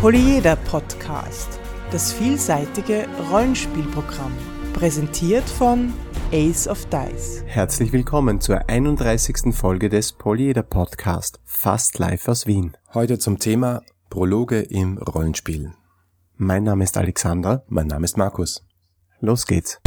Polyeder Podcast, das vielseitige Rollenspielprogramm, präsentiert von Ace of Dice. Herzlich willkommen zur 31. Folge des Polyeder Podcast, fast live aus Wien. Heute zum Thema Prologe im Rollenspiel. Mein Name ist Alexander. Mein Name ist Markus. Los geht's.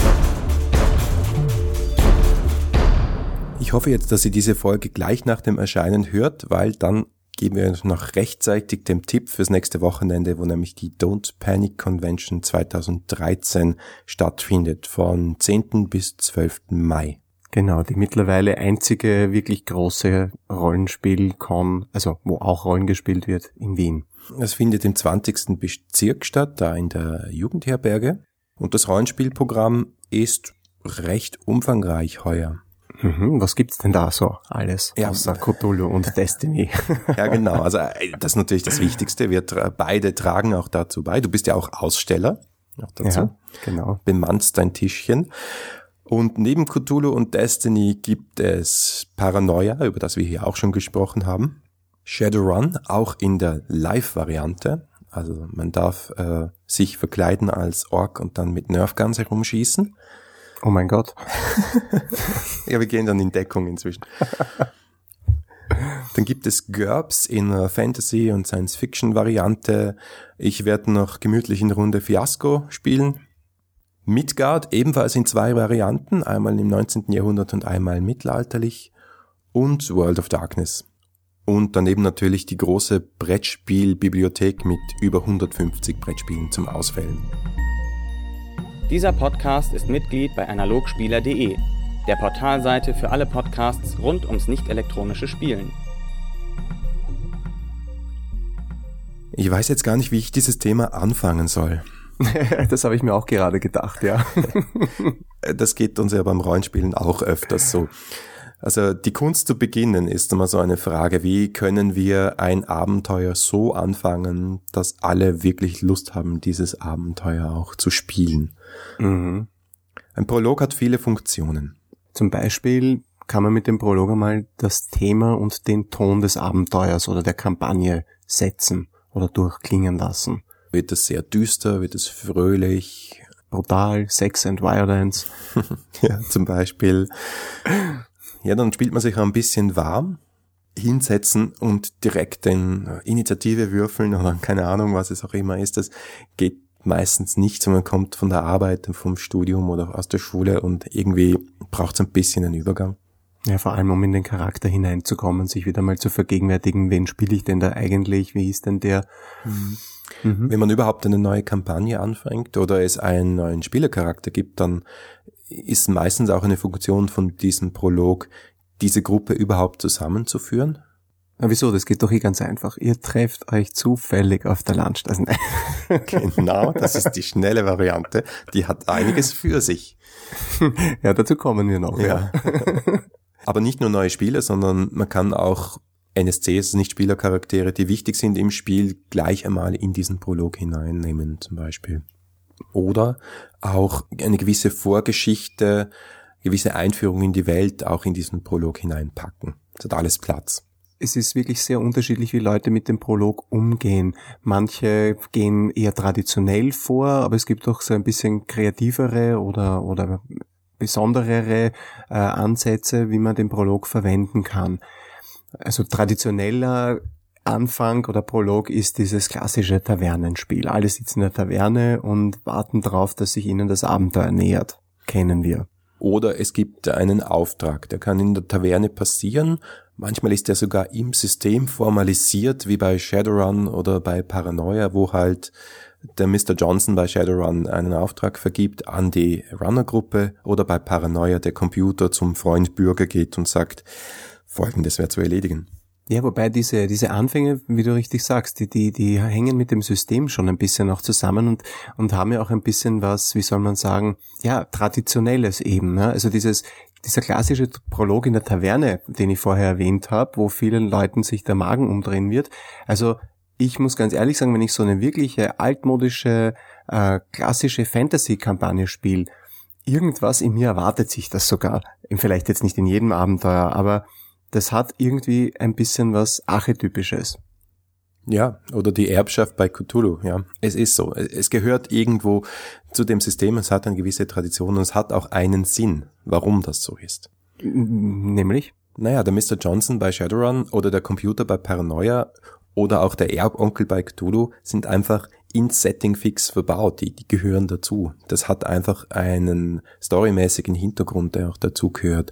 Ich hoffe jetzt, dass ihr diese Folge gleich nach dem Erscheinen hört, weil dann geben wir noch rechtzeitig dem Tipp fürs nächste Wochenende, wo nämlich die Don't Panic Convention 2013 stattfindet, von 10. bis 12. Mai. Genau, die mittlerweile einzige wirklich große Rollenspiel-Con, also wo auch Rollen gespielt wird, in Wien. Es findet im 20. Bezirk statt, da in der Jugendherberge. Und das Rollenspielprogramm ist recht umfangreich heuer. Mhm, was gibt's denn da so alles ja. außer Cthulhu und Destiny? ja, genau. Also äh, das ist natürlich das Wichtigste. Wir beide tragen auch dazu bei. Du bist ja auch Aussteller. Auch dazu. Ja, genau. Bemannst dein Tischchen. Und neben Cthulhu und Destiny gibt es Paranoia, über das wir hier auch schon gesprochen haben. Shadowrun, auch in der Live-Variante. Also man darf äh, sich verkleiden als Ork und dann mit Nerfguns herumschießen. Oh mein Gott. ja, wir gehen dann in Deckung inzwischen. Dann gibt es GURPS in einer Fantasy- und Science-Fiction-Variante. Ich werde noch gemütlich in Runde Fiasco spielen. Midgard ebenfalls in zwei Varianten, einmal im 19. Jahrhundert und einmal mittelalterlich. Und World of Darkness. Und daneben natürlich die große Brettspielbibliothek mit über 150 Brettspielen zum Auswählen. Dieser Podcast ist Mitglied bei analogspieler.de, der Portalseite für alle Podcasts rund ums nicht elektronische Spielen. Ich weiß jetzt gar nicht, wie ich dieses Thema anfangen soll. das habe ich mir auch gerade gedacht, ja. das geht uns ja beim Rollenspielen auch öfters so. Also die Kunst zu beginnen ist immer so eine Frage, wie können wir ein Abenteuer so anfangen, dass alle wirklich Lust haben, dieses Abenteuer auch zu spielen. Mhm. Ein Prolog hat viele Funktionen. Zum Beispiel kann man mit dem Prolog einmal das Thema und den Ton des Abenteuers oder der Kampagne setzen oder durchklingen lassen. Wird es sehr düster, wird es fröhlich, brutal, Sex and Violence. ja, zum Beispiel. Ja, dann spielt man sich ein bisschen warm, hinsetzen und direkt den Initiative würfeln oder keine Ahnung, was es auch immer ist. Das geht meistens nicht, sondern kommt von der Arbeit, vom Studium oder aus der Schule und irgendwie braucht es ein bisschen einen Übergang. Ja, vor allem um in den Charakter hineinzukommen, sich wieder mal zu vergegenwärtigen, wen spiele ich denn da eigentlich, wie ist denn der? Mhm. Mhm. Wenn man überhaupt eine neue Kampagne anfängt oder es einen neuen Spielercharakter gibt, dann ist meistens auch eine Funktion von diesem Prolog, diese Gruppe überhaupt zusammenzuführen. Na wieso? Das geht doch eh ganz einfach. Ihr trefft euch zufällig auf der Landstraße. genau, das ist die schnelle Variante. Die hat einiges für sich. Ja, dazu kommen wir noch. Ja. Aber nicht nur neue Spieler, sondern man kann auch NSCs, nicht Spielercharaktere, die wichtig sind im Spiel, gleich einmal in diesen Prolog hineinnehmen, zum Beispiel oder auch eine gewisse Vorgeschichte, gewisse Einführung in die Welt auch in diesen Prolog hineinpacken. Das hat alles Platz. Es ist wirklich sehr unterschiedlich, wie Leute mit dem Prolog umgehen. Manche gehen eher traditionell vor, aber es gibt auch so ein bisschen kreativere oder, oder besonderere äh, Ansätze, wie man den Prolog verwenden kann. Also traditioneller Anfang oder Prolog ist dieses klassische Tavernenspiel. Alle sitzen in der Taverne und warten darauf, dass sich ihnen das Abenteuer nähert. Kennen wir. Oder es gibt einen Auftrag, der kann in der Taverne passieren. Manchmal ist der sogar im System formalisiert, wie bei Shadowrun oder bei Paranoia, wo halt der Mr. Johnson bei Shadowrun einen Auftrag vergibt an die Runnergruppe oder bei Paranoia der Computer zum Freund Bürger geht und sagt, folgendes wäre zu erledigen. Ja, wobei diese, diese Anfänge, wie du richtig sagst, die, die, die hängen mit dem System schon ein bisschen auch zusammen und, und haben ja auch ein bisschen was, wie soll man sagen, ja, traditionelles eben. Ne? Also dieses, dieser klassische Prolog in der Taverne, den ich vorher erwähnt habe, wo vielen Leuten sich der Magen umdrehen wird. Also ich muss ganz ehrlich sagen, wenn ich so eine wirkliche altmodische, äh, klassische Fantasy-Kampagne spiele, irgendwas in mir erwartet sich das sogar. Vielleicht jetzt nicht in jedem Abenteuer, aber das hat irgendwie ein bisschen was Archetypisches. Ja, oder die Erbschaft bei Cthulhu, ja. Es ist so. Es gehört irgendwo zu dem System, es hat eine gewisse Tradition und es hat auch einen Sinn, warum das so ist. Nämlich? Naja, der Mr. Johnson bei Shadowrun oder der Computer bei Paranoia oder auch der Erbonkel bei Cthulhu sind einfach ins Setting fix verbaut, die, die gehören dazu. Das hat einfach einen storymäßigen Hintergrund, der auch dazu gehört.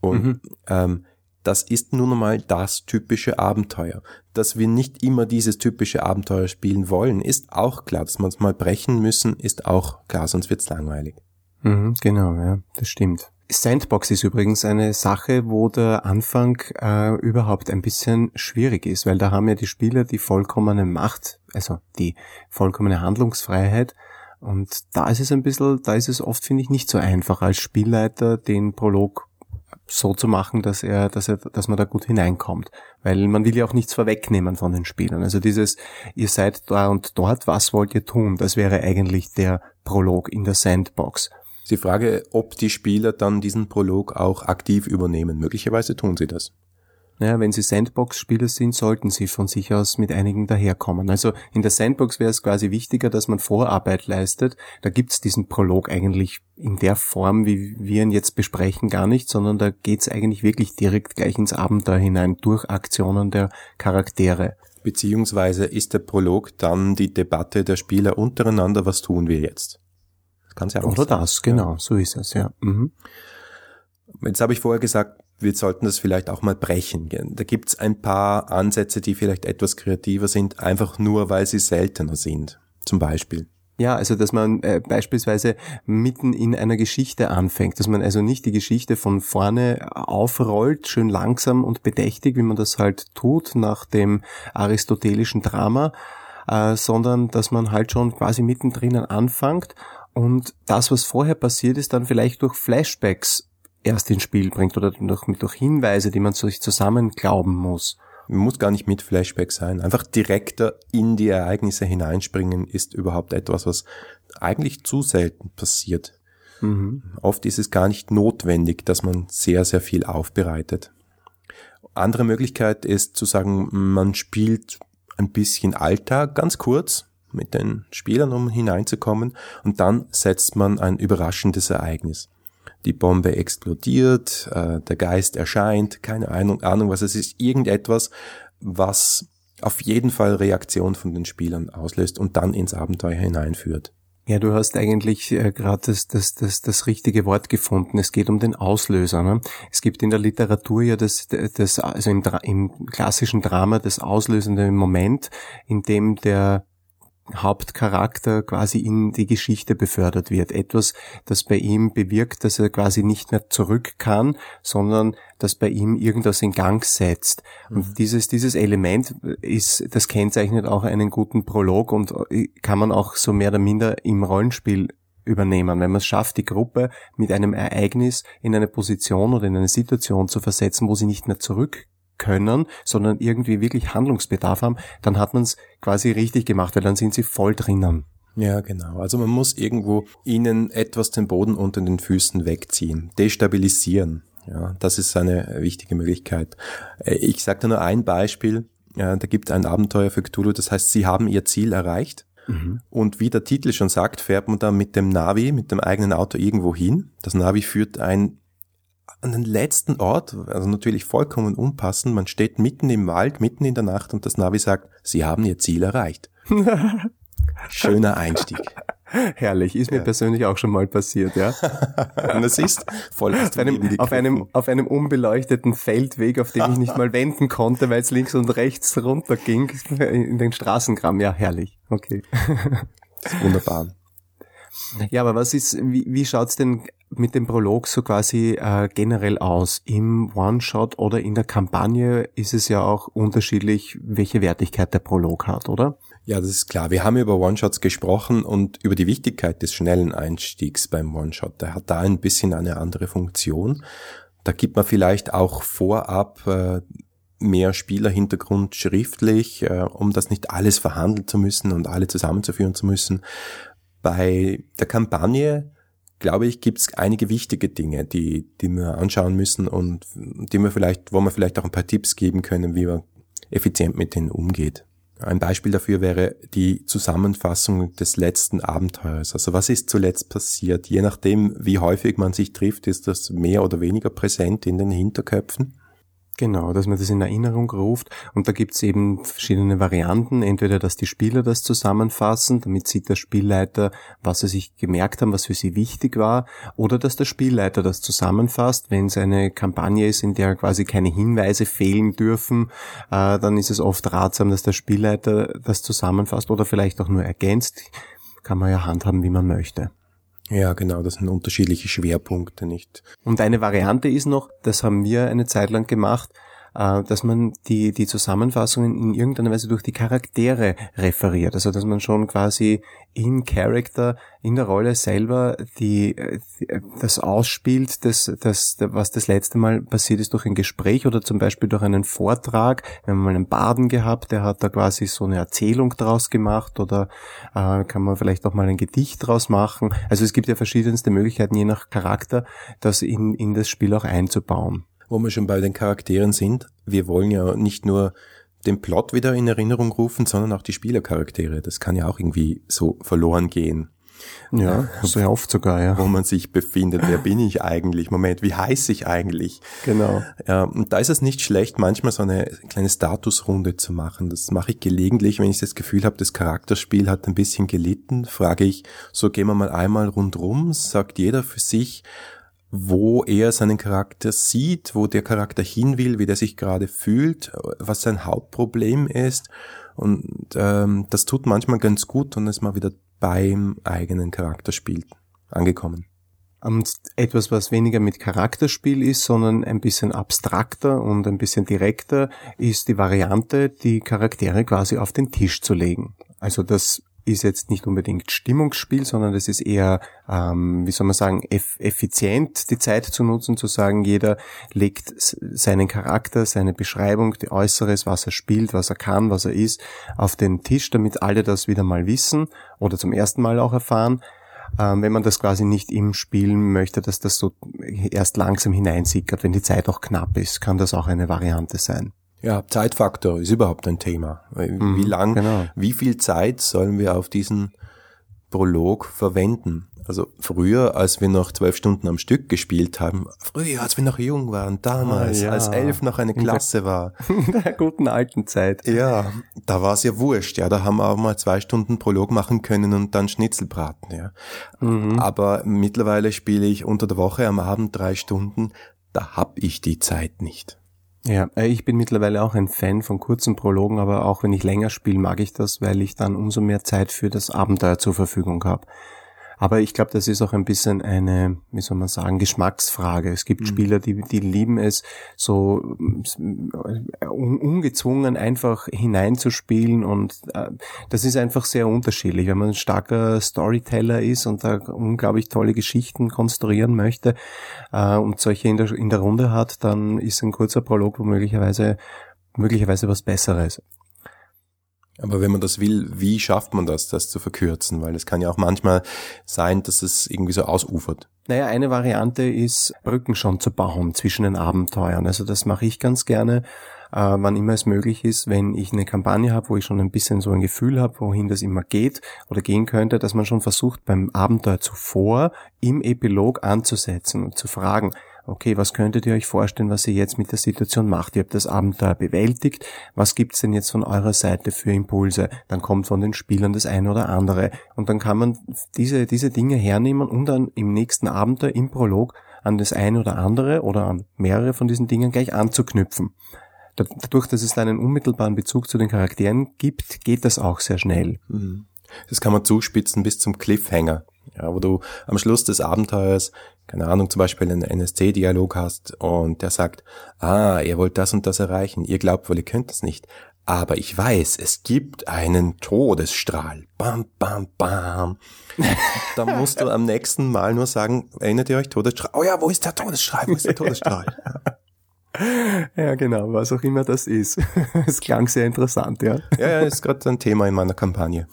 Und mhm. ähm, das ist nun einmal das typische Abenteuer. Dass wir nicht immer dieses typische Abenteuer spielen wollen, ist auch klar. Dass wir uns mal brechen müssen, ist auch klar, sonst wird's langweilig. Mhm, genau, ja, das stimmt. Sandbox ist übrigens eine Sache, wo der Anfang äh, überhaupt ein bisschen schwierig ist, weil da haben ja die Spieler die vollkommene Macht, also die vollkommene Handlungsfreiheit. Und da ist es ein bisschen, da ist es oft, finde ich, nicht so einfach als Spielleiter den Prolog so zu machen, dass er, dass er, dass man da gut hineinkommt. Weil man will ja auch nichts vorwegnehmen von den Spielern. Also dieses, ihr seid da und dort, was wollt ihr tun? Das wäre eigentlich der Prolog in der Sandbox. Die Frage, ob die Spieler dann diesen Prolog auch aktiv übernehmen. Möglicherweise tun sie das. Naja, wenn sie Sandbox-Spieler sind, sollten sie von sich aus mit einigen daherkommen. Also in der Sandbox wäre es quasi wichtiger, dass man Vorarbeit leistet. Da gibt's diesen Prolog eigentlich in der Form, wie wir ihn jetzt besprechen, gar nicht, sondern da geht's eigentlich wirklich direkt gleich ins Abenteuer hinein, durch Aktionen der Charaktere. Beziehungsweise ist der Prolog dann die Debatte der Spieler untereinander, was tun wir jetzt? Das kann's ja auch Oder sein. das, genau, ja. so ist es, ja. Mhm. Jetzt habe ich vorher gesagt, wir sollten das vielleicht auch mal brechen. Da gibt's ein paar Ansätze, die vielleicht etwas kreativer sind, einfach nur, weil sie seltener sind. Zum Beispiel. Ja, also dass man äh, beispielsweise mitten in einer Geschichte anfängt, dass man also nicht die Geschichte von vorne aufrollt, schön langsam und bedächtig, wie man das halt tut nach dem aristotelischen Drama, äh, sondern dass man halt schon quasi mittendrin anfängt und das, was vorher passiert ist, dann vielleicht durch Flashbacks erst ins Spiel bringt oder durch, durch Hinweise, die man sich zusammen glauben muss. Muss gar nicht mit Flashback sein. Einfach direkter in die Ereignisse hineinspringen ist überhaupt etwas, was eigentlich zu selten passiert. Mhm. Oft ist es gar nicht notwendig, dass man sehr, sehr viel aufbereitet. Andere Möglichkeit ist zu sagen, man spielt ein bisschen Alltag ganz kurz mit den Spielern, um hineinzukommen, und dann setzt man ein überraschendes Ereignis die Bombe explodiert, äh, der Geist erscheint, keine Ahnung, Ahnung, was es ist, irgendetwas, was auf jeden Fall Reaktion von den Spielern auslöst und dann ins Abenteuer hineinführt. Ja, du hast eigentlich äh, gerade das, das, das, das richtige Wort gefunden. Es geht um den Auslöser. Ne? Es gibt in der Literatur ja das, das also im, im klassischen Drama das auslösende Moment, in dem der Hauptcharakter quasi in die Geschichte befördert wird. Etwas, das bei ihm bewirkt, dass er quasi nicht mehr zurück kann, sondern das bei ihm irgendwas in Gang setzt. Und mhm. dieses, dieses Element ist, das kennzeichnet auch einen guten Prolog und äh, kann man auch so mehr oder minder im Rollenspiel übernehmen. Wenn man es schafft, die Gruppe mit einem Ereignis in eine Position oder in eine Situation zu versetzen, wo sie nicht mehr zurück können, sondern irgendwie wirklich Handlungsbedarf haben, dann hat man es quasi richtig gemacht, weil dann sind sie voll drinnen. Ja, genau. Also man muss irgendwo ihnen etwas den Boden unter den Füßen wegziehen, destabilisieren. Ja, das ist eine wichtige Möglichkeit. Äh, ich sage da nur ein Beispiel. Da gibt es ein Abenteuer für Cthulhu, das heißt, sie haben ihr Ziel erreicht. Mhm. Und wie der Titel schon sagt, fährt man da mit dem Navi, mit dem eigenen Auto irgendwo hin. Das Navi führt ein an den letzten Ort, also natürlich vollkommen unpassend, man steht mitten im Wald, mitten in der Nacht und das Navi sagt, Sie haben Ihr Ziel erreicht. Schöner Einstieg. Herrlich, ist mir ja. persönlich auch schon mal passiert, ja. und es ist voll auf einem, auf einem, auf einem unbeleuchteten Feldweg, auf dem ich nicht mal wenden konnte, weil es links und rechts runter ging, in den Straßengramm. Ja, herrlich. Okay. Wunderbar. Ja, aber was ist, wie, wie schaut's denn mit dem Prolog so quasi äh, generell aus? Im One-Shot oder in der Kampagne ist es ja auch unterschiedlich, welche Wertigkeit der Prolog hat, oder? Ja, das ist klar. Wir haben über One-Shots gesprochen und über die Wichtigkeit des schnellen Einstiegs beim One-Shot. Der hat da ein bisschen eine andere Funktion. Da gibt man vielleicht auch vorab äh, mehr Spielerhintergrund schriftlich, äh, um das nicht alles verhandeln zu müssen und alle zusammenzuführen zu müssen. Bei der Kampagne, glaube ich, gibt es einige wichtige Dinge, die, die wir anschauen müssen und die wir vielleicht, wo wir vielleicht auch ein paar Tipps geben können, wie man effizient mit denen umgeht. Ein Beispiel dafür wäre die Zusammenfassung des letzten Abenteuers. Also was ist zuletzt passiert? Je nachdem, wie häufig man sich trifft, ist das mehr oder weniger präsent in den Hinterköpfen. Genau, dass man das in Erinnerung ruft. Und da gibt's eben verschiedene Varianten. Entweder, dass die Spieler das zusammenfassen, damit sieht der Spielleiter, was sie sich gemerkt haben, was für sie wichtig war. Oder dass der Spielleiter das zusammenfasst. Wenn es eine Kampagne ist, in der quasi keine Hinweise fehlen dürfen, äh, dann ist es oft ratsam, dass der Spielleiter das zusammenfasst oder vielleicht auch nur ergänzt. Kann man ja handhaben, wie man möchte. Ja, genau, das sind unterschiedliche Schwerpunkte, nicht? Und eine Variante ist noch, das haben wir eine Zeit lang gemacht, äh, dass man die, die Zusammenfassungen in irgendeiner Weise durch die Charaktere referiert. Also dass man schon quasi in Character, in der Rolle selber die, die das ausspielt, das, das, was das letzte Mal passiert ist durch ein Gespräch oder zum Beispiel durch einen Vortrag. Wir haben mal einen Baden gehabt, der hat da quasi so eine Erzählung draus gemacht oder äh, kann man vielleicht auch mal ein Gedicht draus machen. Also es gibt ja verschiedenste Möglichkeiten, je nach Charakter, das in, in das Spiel auch einzubauen wo wir schon bei den Charakteren sind, wir wollen ja nicht nur den Plot wieder in Erinnerung rufen, sondern auch die Spielercharaktere. Das kann ja auch irgendwie so verloren gehen. Ja, sehr oft sogar, ja. Wo man sich befindet. Wer bin ich eigentlich? Moment, wie heiße ich eigentlich? Genau. Ja, und da ist es nicht schlecht, manchmal so eine kleine Statusrunde zu machen. Das mache ich gelegentlich, wenn ich das Gefühl habe, das Charakterspiel hat ein bisschen gelitten, frage ich, so gehen wir mal einmal rundrum, sagt jeder für sich, wo er seinen Charakter sieht, wo der Charakter hin will, wie der sich gerade fühlt, was sein Hauptproblem ist. Und ähm, das tut manchmal ganz gut und ist mal wieder beim eigenen Charakterspiel angekommen. Und etwas, was weniger mit Charakterspiel ist, sondern ein bisschen abstrakter und ein bisschen direkter, ist die Variante, die Charaktere quasi auf den Tisch zu legen. Also das ist jetzt nicht unbedingt Stimmungsspiel, sondern das ist eher, ähm, wie soll man sagen, eff effizient die Zeit zu nutzen, zu sagen, jeder legt seinen Charakter, seine Beschreibung, die Äußeres, was er spielt, was er kann, was er ist, auf den Tisch, damit alle das wieder mal wissen oder zum ersten Mal auch erfahren. Ähm, wenn man das quasi nicht im Spielen möchte, dass das so erst langsam hineinsickert, wenn die Zeit auch knapp ist, kann das auch eine Variante sein. Ja, Zeitfaktor ist überhaupt ein Thema. Wie mhm, lang, genau. wie viel Zeit sollen wir auf diesen Prolog verwenden? Also früher, als wir noch zwölf Stunden am Stück gespielt haben, früher, als wir noch jung waren, damals, ah, ja. als elf noch eine Klasse war. In der guten alten Zeit. Ja, da war es ja wurscht, ja, da haben wir auch mal zwei Stunden Prolog machen können und dann Schnitzel braten, ja. Mhm. Aber mittlerweile spiele ich unter der Woche am Abend drei Stunden, da hab ich die Zeit nicht. Ja, äh, ich bin mittlerweile auch ein Fan von kurzen Prologen, aber auch wenn ich länger spiele, mag ich das, weil ich dann umso mehr Zeit für das Abenteuer zur Verfügung habe. Aber ich glaube, das ist auch ein bisschen eine, wie soll man sagen, Geschmacksfrage. Es gibt mhm. Spieler, die, die lieben es, so äh, ungezwungen einfach hineinzuspielen und äh, das ist einfach sehr unterschiedlich. Wenn man ein starker Storyteller ist und da unglaublich tolle Geschichten konstruieren möchte äh, und solche in der, in der Runde hat, dann ist ein kurzer Prolog womöglicherweise möglicherweise was Besseres. Aber wenn man das will, wie schafft man das, das zu verkürzen? Weil es kann ja auch manchmal sein, dass es irgendwie so ausufert. Naja, eine Variante ist, Brücken schon zu bauen zwischen den Abenteuern. Also das mache ich ganz gerne, äh, wann immer es möglich ist, wenn ich eine Kampagne habe, wo ich schon ein bisschen so ein Gefühl habe, wohin das immer geht oder gehen könnte, dass man schon versucht, beim Abenteuer zuvor im Epilog anzusetzen und zu fragen, okay, was könntet ihr euch vorstellen, was ihr jetzt mit der Situation macht? Ihr habt das Abenteuer bewältigt, was gibt's denn jetzt von eurer Seite für Impulse? Dann kommt von den Spielern das eine oder andere und dann kann man diese, diese Dinge hernehmen und dann im nächsten Abenteuer, im Prolog, an das eine oder andere oder an mehrere von diesen Dingen gleich anzuknüpfen. Dadurch, dass es einen unmittelbaren Bezug zu den Charakteren gibt, geht das auch sehr schnell. Mhm. Das kann man zuspitzen bis zum Cliffhanger. Ja, wo du am Schluss des Abenteuers, keine Ahnung, zum Beispiel einen NSC-Dialog hast und der sagt, ah, ihr wollt das und das erreichen, ihr glaubt wohl, ihr könnt es nicht. Aber ich weiß, es gibt einen Todesstrahl. Bam, bam, bam. da musst du am nächsten Mal nur sagen, erinnert ihr euch Todesstrahl? Oh ja, wo ist der Todesstrahl? Wo ist der Todesstrahl? Ja, genau, was auch immer das ist. Es klang sehr interessant, ja. Ja, ja, ist gerade ein Thema in meiner Kampagne.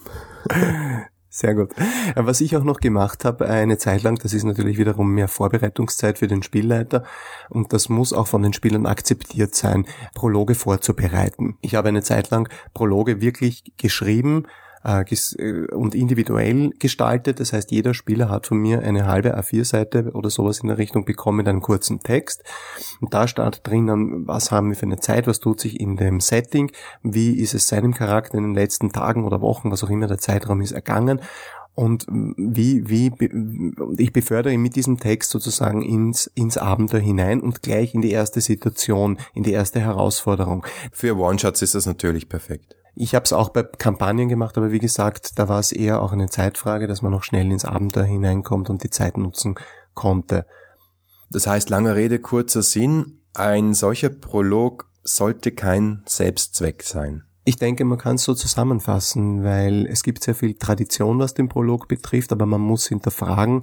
Sehr gut. Was ich auch noch gemacht habe, eine Zeit lang, das ist natürlich wiederum mehr Vorbereitungszeit für den Spielleiter und das muss auch von den Spielern akzeptiert sein, Prologe vorzubereiten. Ich habe eine Zeit lang Prologe wirklich geschrieben, äh, äh, und individuell gestaltet. Das heißt, jeder Spieler hat von mir eine halbe A4-Seite oder sowas in der Richtung bekommen mit einem kurzen Text. Und da steht drinnen, was haben wir für eine Zeit, was tut sich in dem Setting, wie ist es seinem Charakter in den letzten Tagen oder Wochen, was auch immer der Zeitraum ist, ergangen und wie, wie, ich befördere ihn mit diesem Text sozusagen ins, ins Abenteuer hinein und gleich in die erste Situation, in die erste Herausforderung. Für One-Shots ist das natürlich perfekt. Ich habe es auch bei Kampagnen gemacht, aber wie gesagt, da war es eher auch eine Zeitfrage, dass man noch schnell ins Abenteuer hineinkommt und die Zeit nutzen konnte. Das heißt, lange Rede, kurzer Sinn, ein solcher Prolog sollte kein Selbstzweck sein. Ich denke, man kann es so zusammenfassen, weil es gibt sehr viel Tradition, was den Prolog betrifft, aber man muss hinterfragen,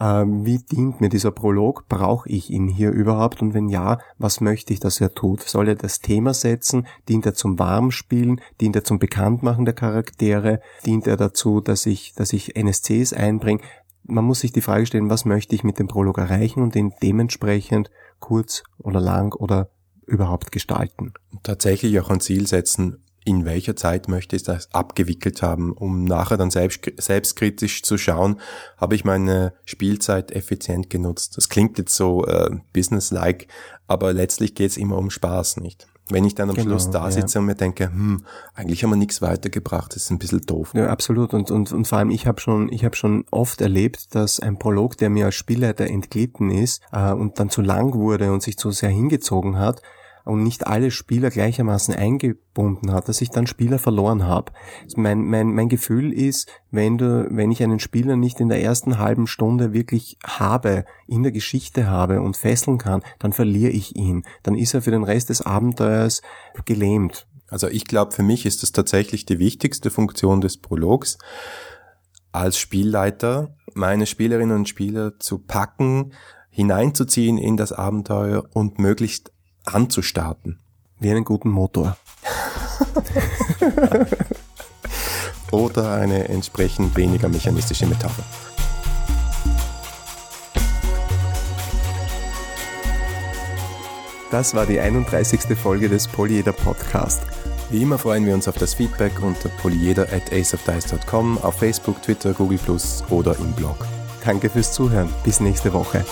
ähm, wie dient mir dieser Prolog? Brauche ich ihn hier überhaupt? Und wenn ja, was möchte ich, dass er tut? Soll er das Thema setzen? Dient er zum Warmspielen? Dient er zum Bekanntmachen der Charaktere? Dient er dazu, dass ich, dass ich NSCs einbringe? Man muss sich die Frage stellen, was möchte ich mit dem Prolog erreichen und ihn dementsprechend kurz oder lang oder überhaupt gestalten. Tatsächlich auch ein Ziel setzen, in welcher Zeit möchte ich das abgewickelt haben, um nachher dann selbst, selbstkritisch zu schauen, habe ich meine Spielzeit effizient genutzt. Das klingt jetzt so äh, businesslike, aber letztlich geht es immer um Spaß, nicht? Wenn ich dann am genau, Schluss da sitze ja. und mir denke, hm, eigentlich haben wir nichts weitergebracht, das ist ein bisschen doof. Ja, absolut. Und, und, und vor allem, ich habe schon, ich habe schon oft erlebt, dass ein Prolog, der mir als Spielleiter entglitten ist äh, und dann zu lang wurde und sich zu sehr hingezogen hat, und nicht alle Spieler gleichermaßen eingebunden hat, dass ich dann Spieler verloren habe. Mein, mein, mein Gefühl ist, wenn du, wenn ich einen Spieler nicht in der ersten halben Stunde wirklich habe, in der Geschichte habe und fesseln kann, dann verliere ich ihn. Dann ist er für den Rest des Abenteuers gelähmt. Also ich glaube, für mich ist das tatsächlich die wichtigste Funktion des Prologs, als Spielleiter meine Spielerinnen und Spieler zu packen, hineinzuziehen in das Abenteuer und möglichst anzustarten. Wie einen guten Motor. Oder eine entsprechend weniger mechanistische Metapher. Das war die 31. Folge des Polyeder Podcast. Wie immer freuen wir uns auf das Feedback unter polyeder at aceofdice.com, auf Facebook, Twitter, Google Plus oder im Blog. Danke fürs Zuhören. Bis nächste Woche.